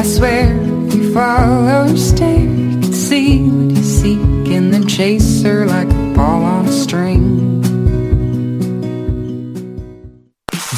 I swear if you follow your stare, you can see what you seek in the chaser like a ball on a string.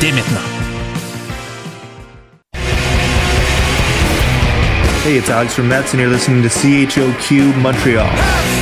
dès maintenant. Hey, it's Alex from Mets, and you're listening to CHOQ Montreal.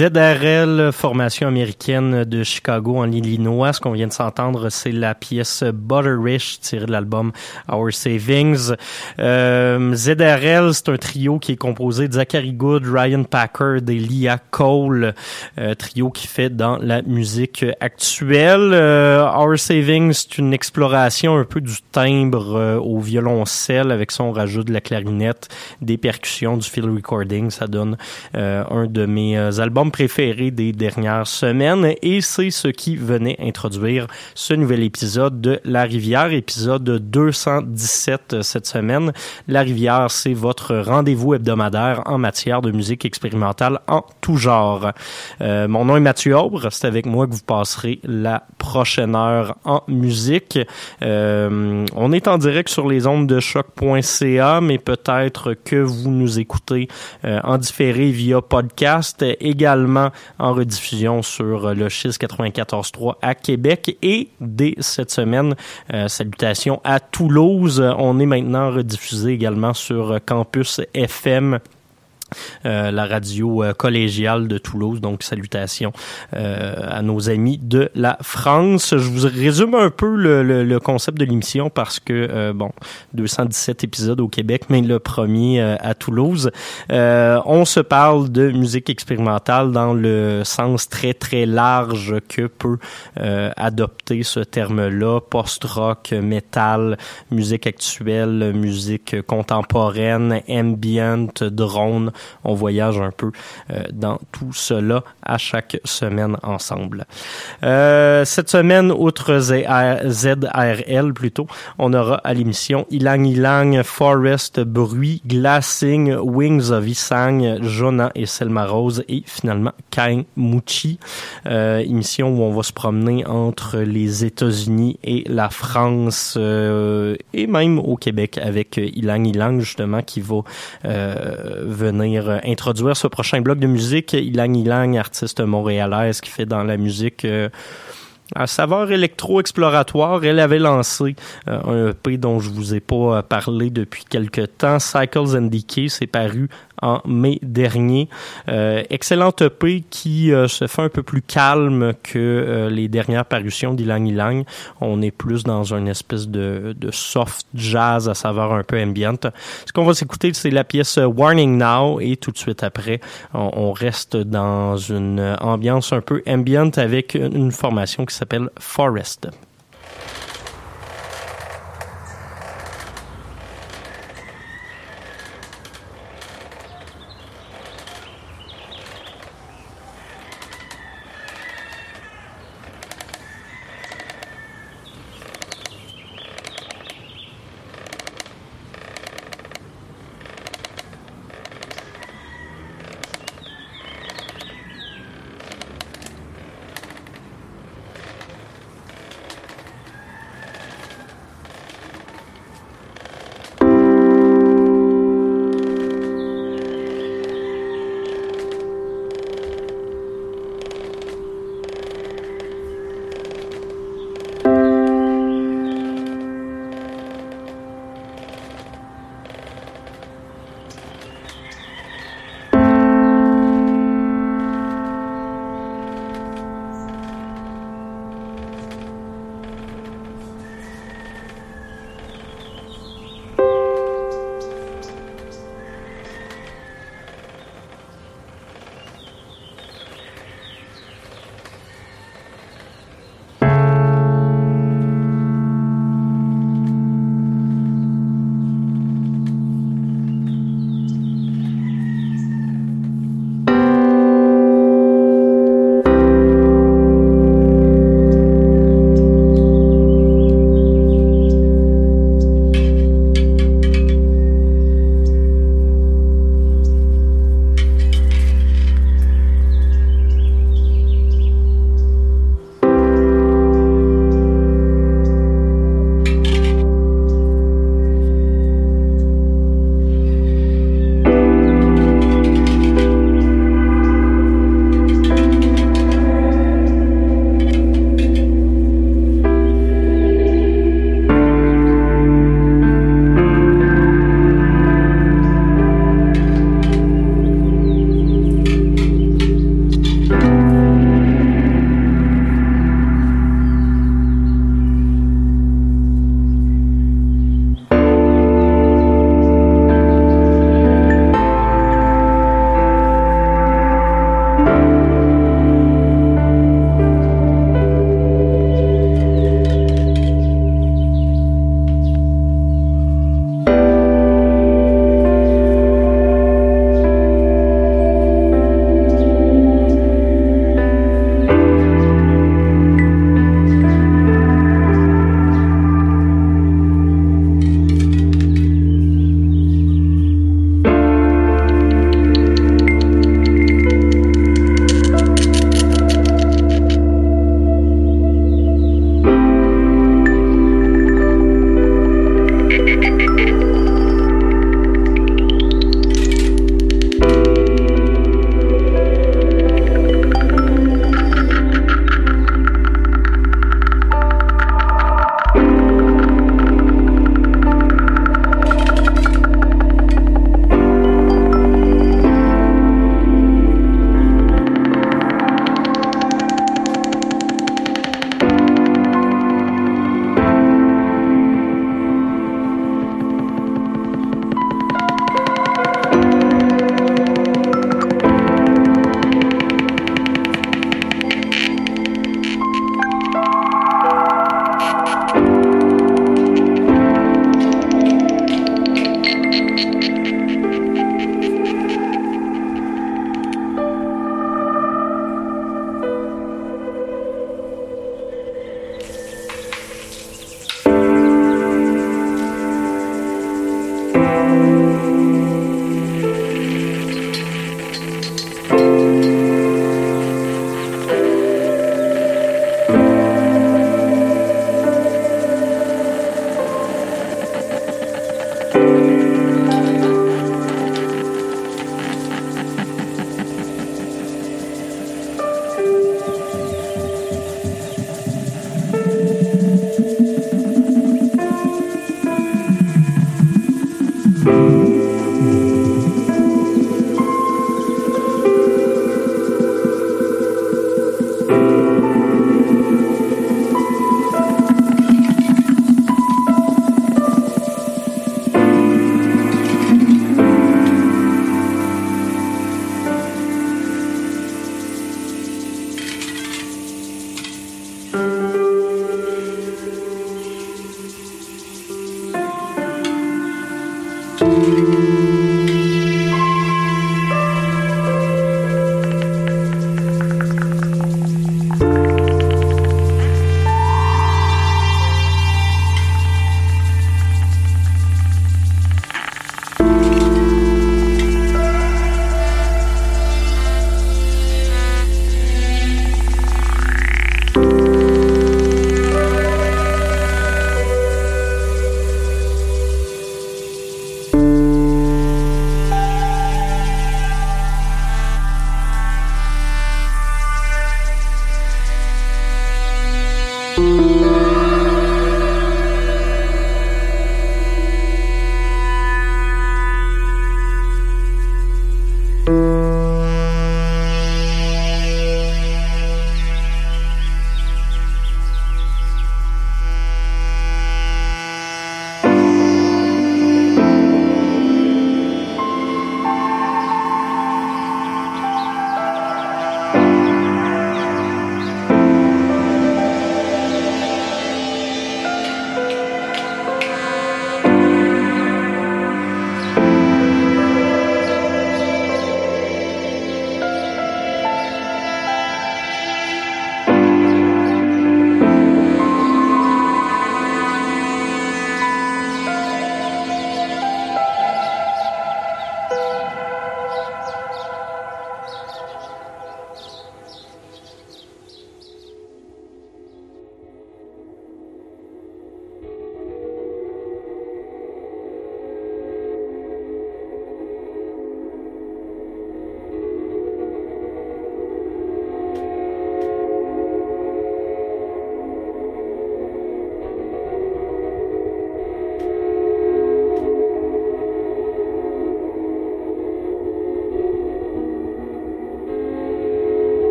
ZRL, formation américaine de Chicago en Illinois. Ce qu'on vient de s'entendre, c'est la pièce Butterish tirée de l'album Our Savings. Euh, ZRL, c'est un trio qui est composé de Zachary Good, Ryan Packard et Leah Cole. Euh, trio qui fait dans la musique actuelle. Euh, Our Savings, c'est une exploration un peu du timbre euh, au violoncelle avec son rajout de la clarinette, des percussions, du field recording. Ça donne euh, un de mes albums préféré des dernières semaines et c'est ce qui venait introduire ce nouvel épisode de La Rivière, épisode 217 cette semaine. La Rivière, c'est votre rendez-vous hebdomadaire en matière de musique expérimentale en tout genre. Euh, mon nom est Mathieu Aubre, c'est avec moi que vous passerez la prochaine heure en musique. Euh, on est en direct sur les ondes de choc.ca, mais peut-être que vous nous écoutez euh, en différé via podcast également en rediffusion sur le Chiz 94.3 à Québec et dès cette semaine, euh, salutations à Toulouse. On est maintenant rediffusé également sur Campus FM euh, la radio euh, collégiale de Toulouse. Donc, salutations euh, à nos amis de la France. Je vous résume un peu le, le, concept de l'émission parce que, bon, 217 épisodes au Québec, mais le premier à Toulouse. on se parle de musique expérimentale dans le sens très, très large que peut adopter ce terme-là. Post-rock, metal, musique actuelle, musique contemporaine, ambient, drone on voyage un peu euh, dans tout cela à chaque semaine ensemble. Euh, cette semaine, outre ZRL plutôt, on aura à l'émission Ilang Ilang, Forest, Bruit, Glassing, Wings of Isang, Jonah et Selma Rose et finalement Kain Muchi. Euh, émission où on va se promener entre les États-Unis et la France euh, et même au Québec avec Ilang Ilang justement qui va venir euh, introduire ce prochain bloc de musique. Ilang Ilang, artiste montréalaise qui fait dans la musique euh, à saveur électro-exploratoire, elle avait lancé euh, un EP dont je vous ai pas parlé depuis quelque temps, Cycles and Decay, c'est paru en mai dernier. Euh, excellente EP qui euh, se fait un peu plus calme que euh, les dernières parutions d'Ilang Ilang. On est plus dans une espèce de, soft jazz à saveur un peu ambient. Ce qu'on va s'écouter, c'est la pièce Warning Now et tout de suite après, on, reste dans une ambiance un peu ambient avec une formation qui s'appelle Forest.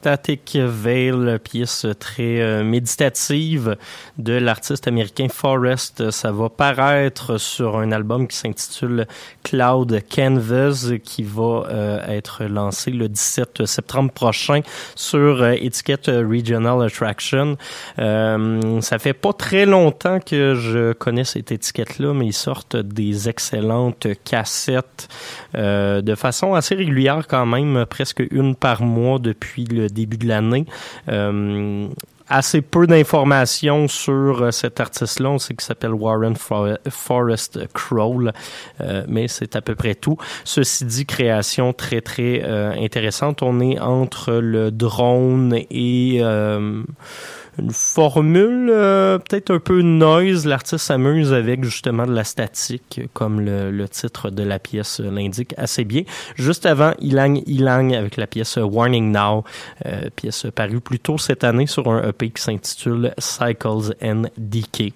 Static Veil, pièce très euh, méditative de l'artiste américain Forrest. Ça va paraître sur un album qui s'intitule Cloud Canvas qui va euh, être lancé le 17 septembre prochain sur euh, étiquette Regional Attraction. ça fait pas très longtemps que je connais cette étiquette-là, mais ils sortent des excellentes cassettes de façon assez régulière quand même, presque une par mois depuis le début de l'année. Euh, assez peu d'informations sur euh, cet artiste-là. On sait qu'il s'appelle Warren Forrest Crowell, euh, mais c'est à peu près tout. Ceci dit, création très, très intéressante. On est entre le drone et une formule euh, peut-être un peu noise. L'artiste s'amuse avec justement de la statique, comme le, titre de la pièce l'indique assez bien. Juste avant, Ilang Ilang avec la pièce Warning Now, euh, pièce parue plus tôt cette année sur un EP qui s'intitule Cycles and Decay.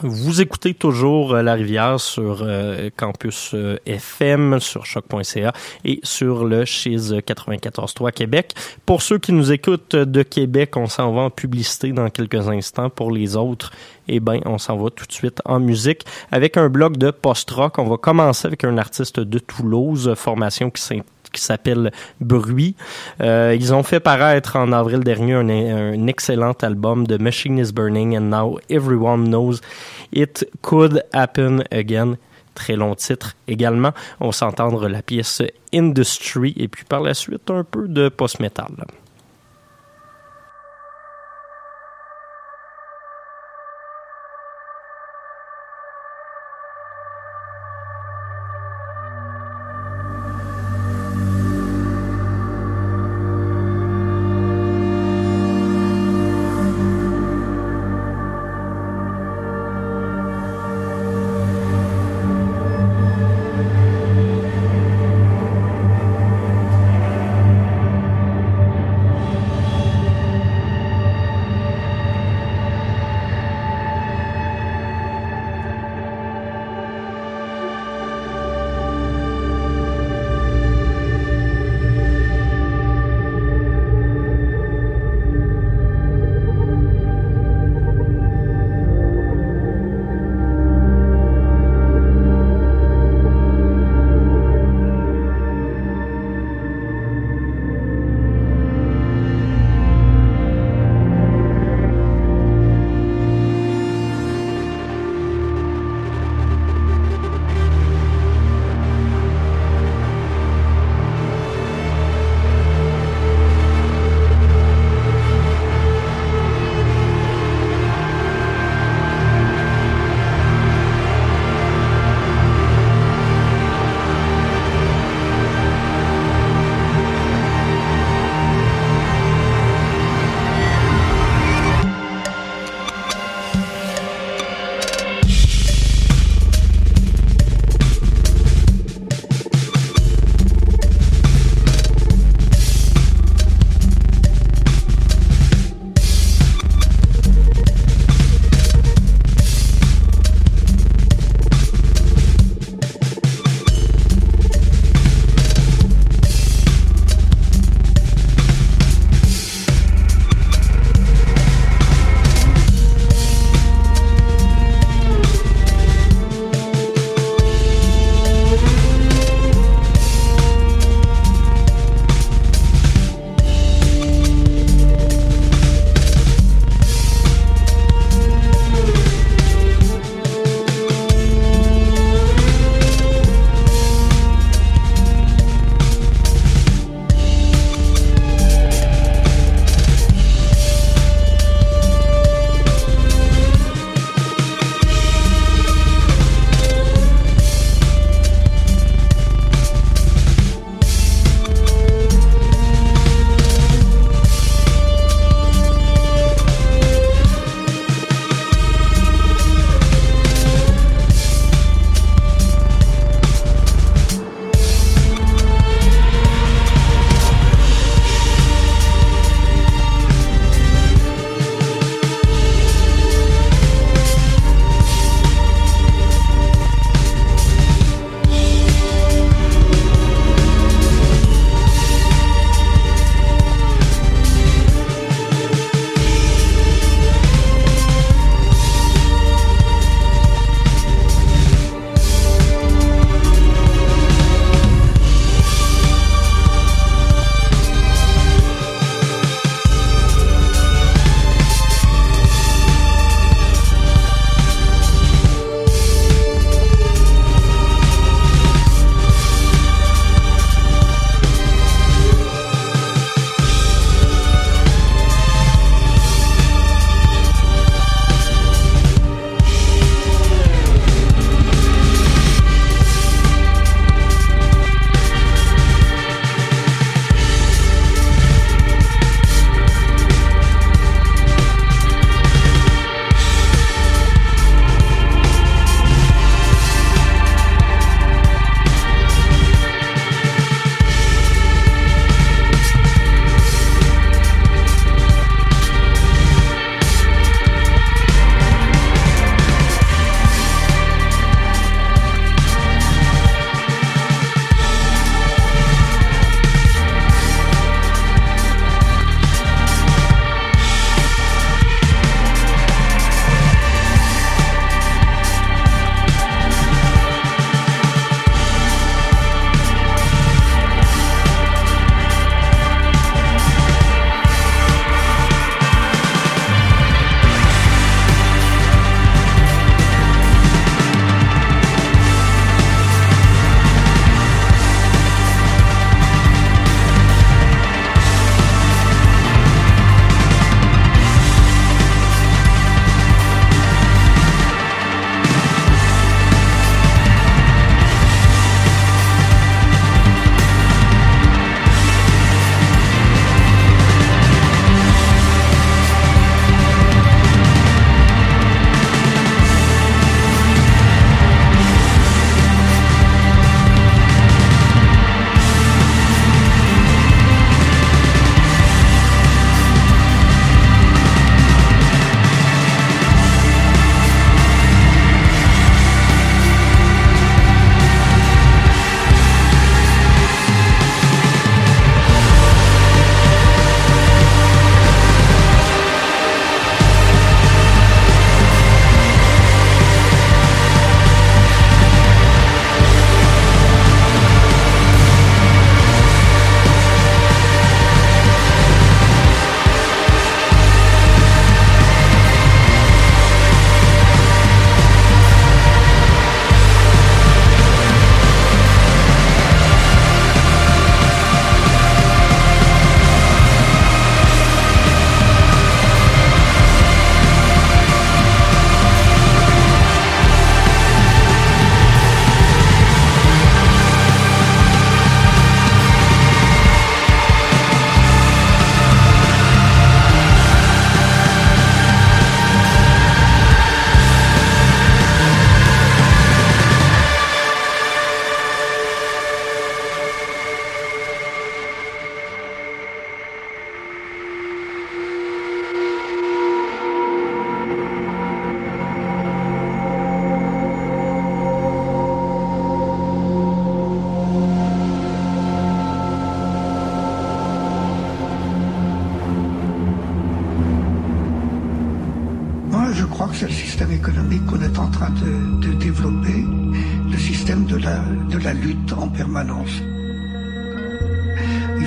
Vous écoutez toujours euh, La Rivière sur euh, Campus euh, FM, sur choc.ca et sur le Chiz 94.3 Québec. Pour ceux qui nous écoutent de Québec, on s'en va en publicité dans quelques instants. Pour les autres, eh ben, on s'en va tout de suite en musique avec un bloc de post-rock. On va commencer avec un artiste de Toulouse, formation qui s'intitule qui s'appelle Bruit. Euh, ils ont fait paraître en avril dernier un, excellent album de Machine is Burning and Now Everyone Knows It Could Happen Again. Très long titre également. On s'entendre la pièce Industry et puis par la suite un peu de post-metal.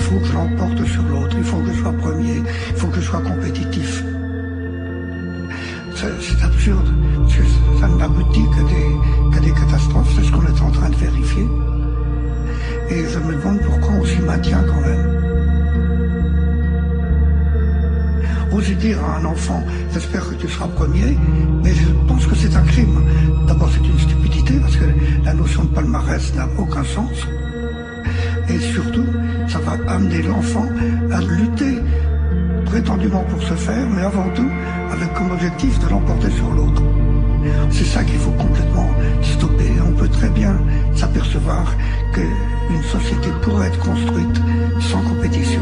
Faut que je l'emporte sur l'autre, il faut que je sois premier, il faut que je sois compétitif. C'est absurde, ça n'aboutit que des, qu'à des catastrophes, c'est ce qu'on est en train de vérifier. Et je me demande pourquoi on s'y maintient quand même. Oser dire à un enfant, j'espère que tu seras premier, mais je pense que c'est un crime. D'abord, c'est une stupidité, parce que la notion de palmarès n'a aucun sens. Et surtout, ça va amener l'enfant à lutter prétendument pour se faire, mais avant tout avec comme objectif de l'emporter sur l'autre. C'est ça qu'il faut complètement stopper. On peut très bien s'apercevoir qu'une société pourrait être construite sans compétition.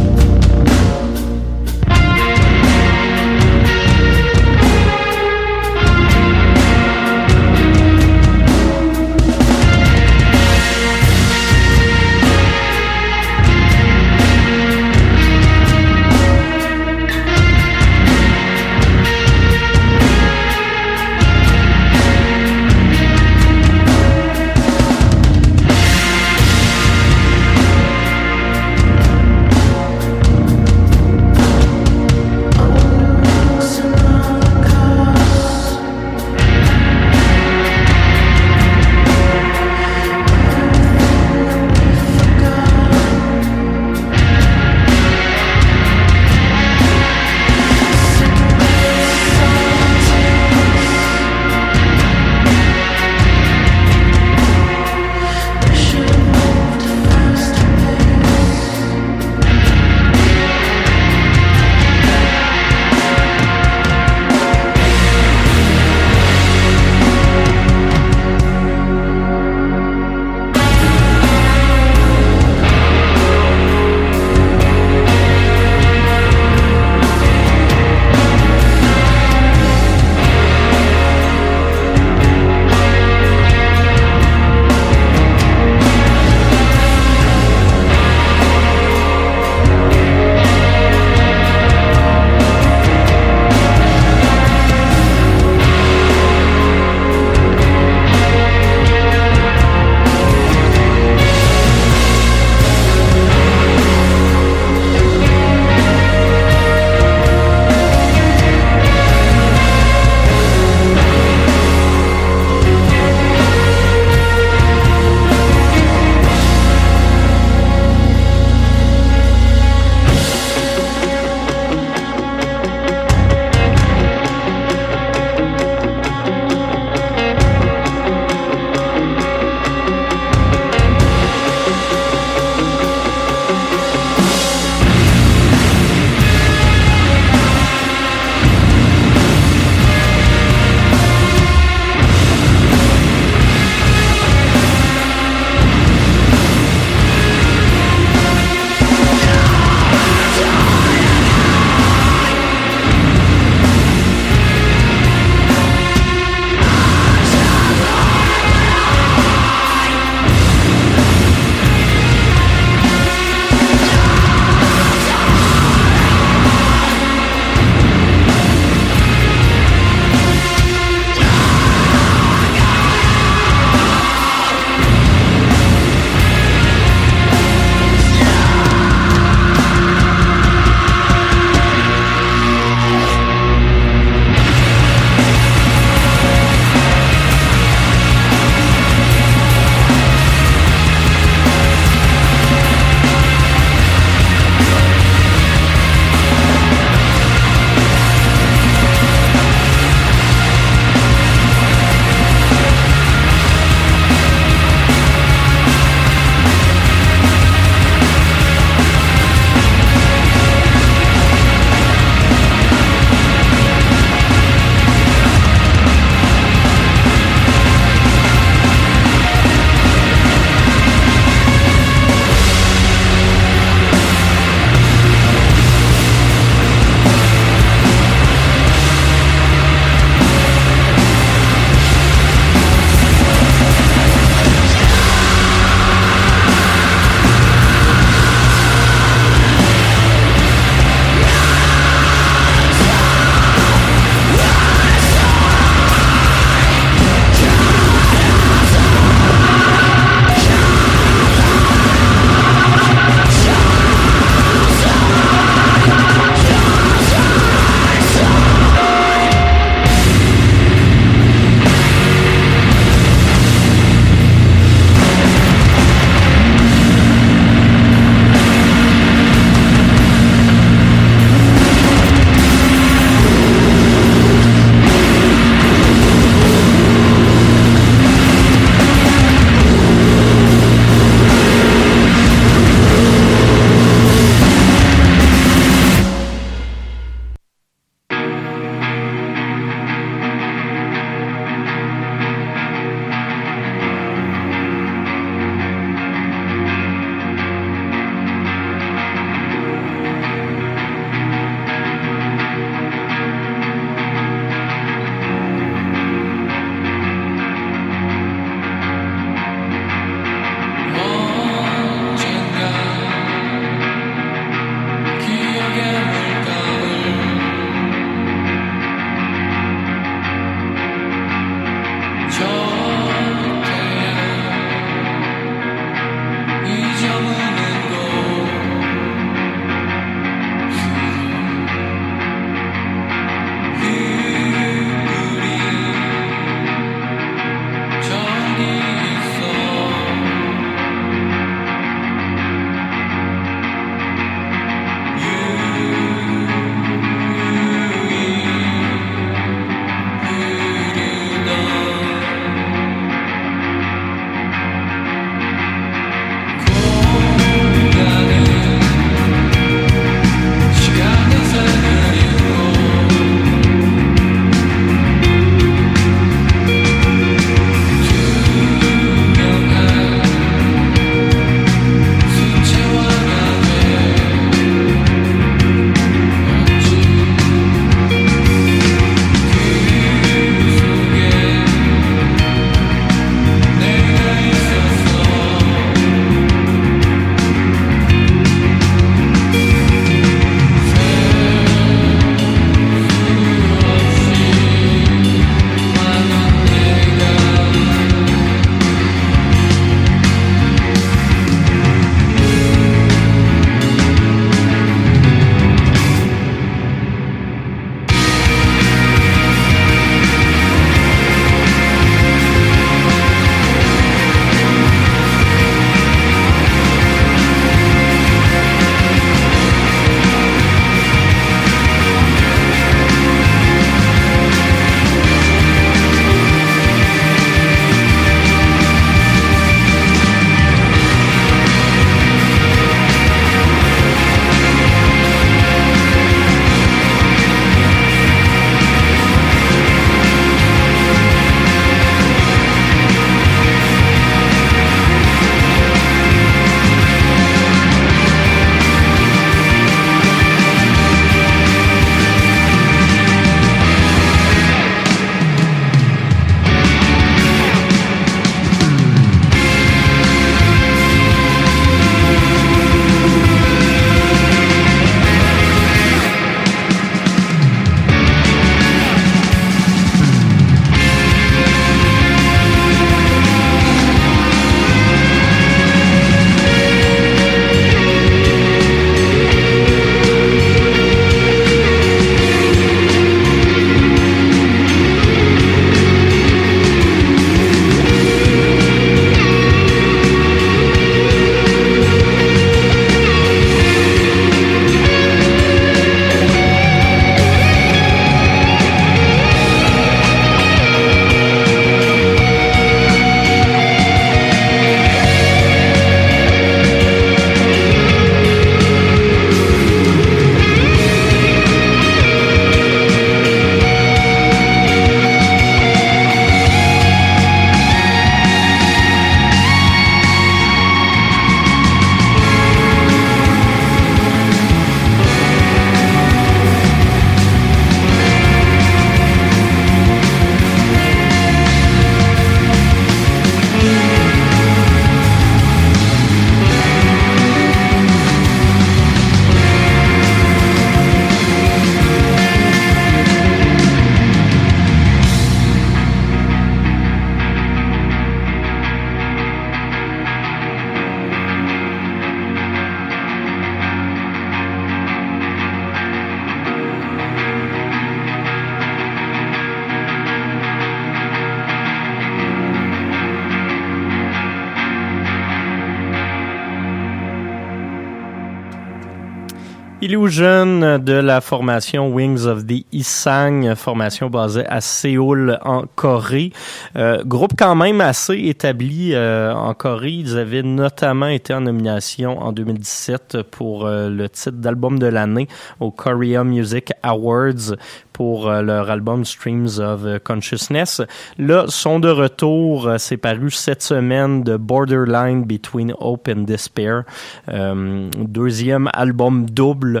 Illusion de la formation Wings of the Isang, formation basée à Séoul en Corée. Euh, groupe quand même assez établi euh, en Corée. Ils avaient notamment été en nomination en 2017 pour euh, le titre d'album de l'année au Korea Music Awards pour euh, leur album Streams of Consciousness. Là, sont de retour. Euh, c'est paru cette semaine de Borderline Between Hope and Despair. Deuxième album double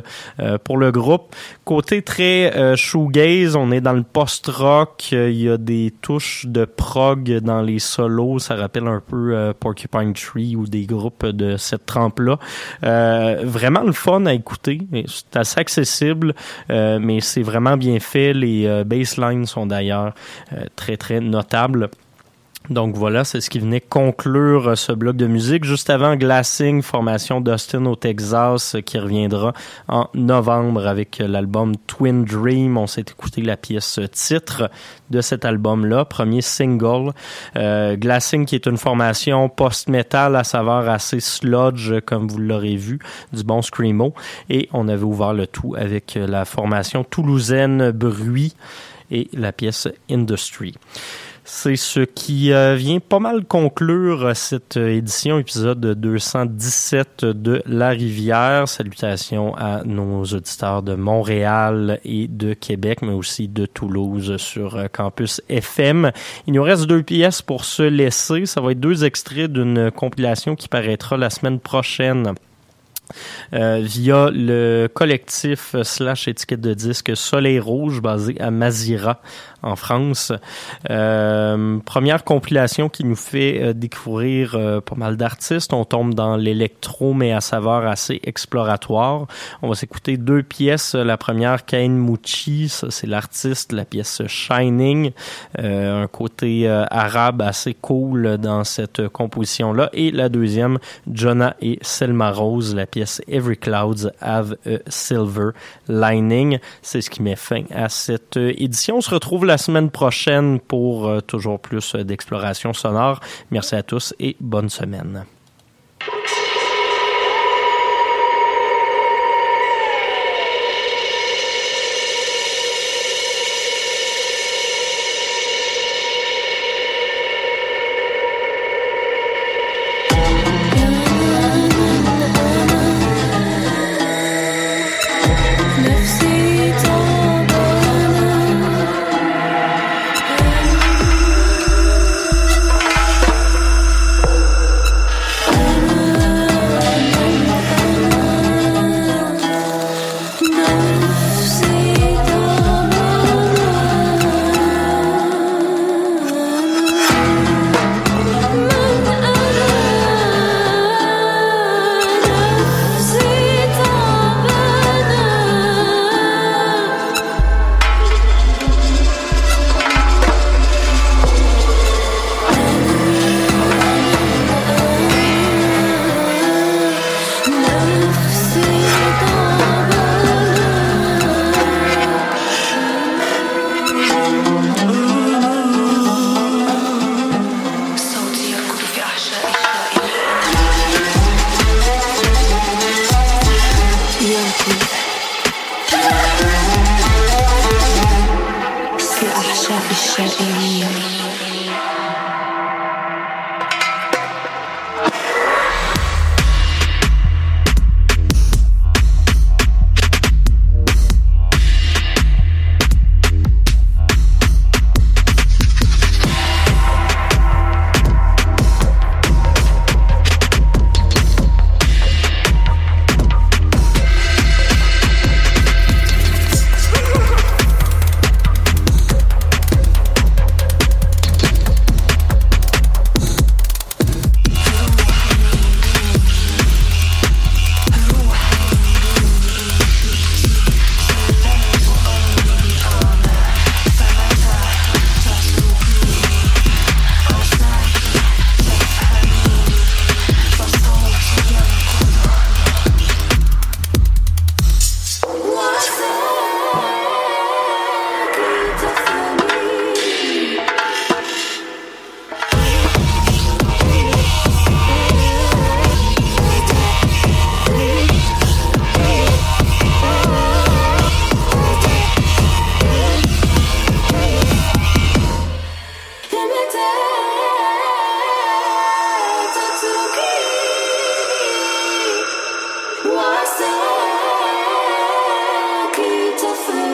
pour le groupe. Côté très shoegaze, on est dans le post-rock. Il y a des touches de prog dans les solos. Ça rappelle un peu Porcupine Tree ou des groupes de cette trempe-là. vraiment le fun à écouter. C'est assez accessible, mais c'est vraiment bien fait les euh, baselines sont d'ailleurs euh, très, très notables. Donc voilà, c'est ce qui venait conclure euh, ce bloc de musique. Juste avant Glassing, formation d'Austin au Texas, qui reviendra en novembre avec l'album Twin Dream. On s'est écouté la pièce titre de cet album-là, premier single. Euh, Glassing, qui est une formation post-metal à saveur assez sludge, comme vous l'aurez vu, du bon screamo. Et on avait ouvert le tout avec la formation toulousaine Bruit et la pièce Industry. C'est ce qui euh, vient pas mal conclure cette édition, épisode 217 de La Rivière. Salutations à nos auditeurs de Montréal et de Québec, mais aussi de Toulouse sur euh, Campus FM. Il nous reste deux pièces pour se laisser. Ça va être deux extraits d'une compilation qui paraîtra la semaine prochaine. Euh, via le collectif slash étiquette de disque Soleil Rouge basé à Mazira en France. Euh, première compilation qui nous fait euh, découvrir euh, pas mal d'artistes. On tombe dans l'électro, mais à saveur assez exploratoire. On va s'écouter deux pièces. La première, Kain Mouchi, c'est l'artiste, la pièce Shining, un côté arabe assez cool dans cette composition-là. Et la deuxième, Jonah et Selma Rose, la pièce Every Clouds Have a Silver Lining. C'est ce qui met fin à cette édition. On se retrouve la semaine prochaine pour euh, toujours plus euh, d'exploration sonore. Merci à tous et bonne semaine. closer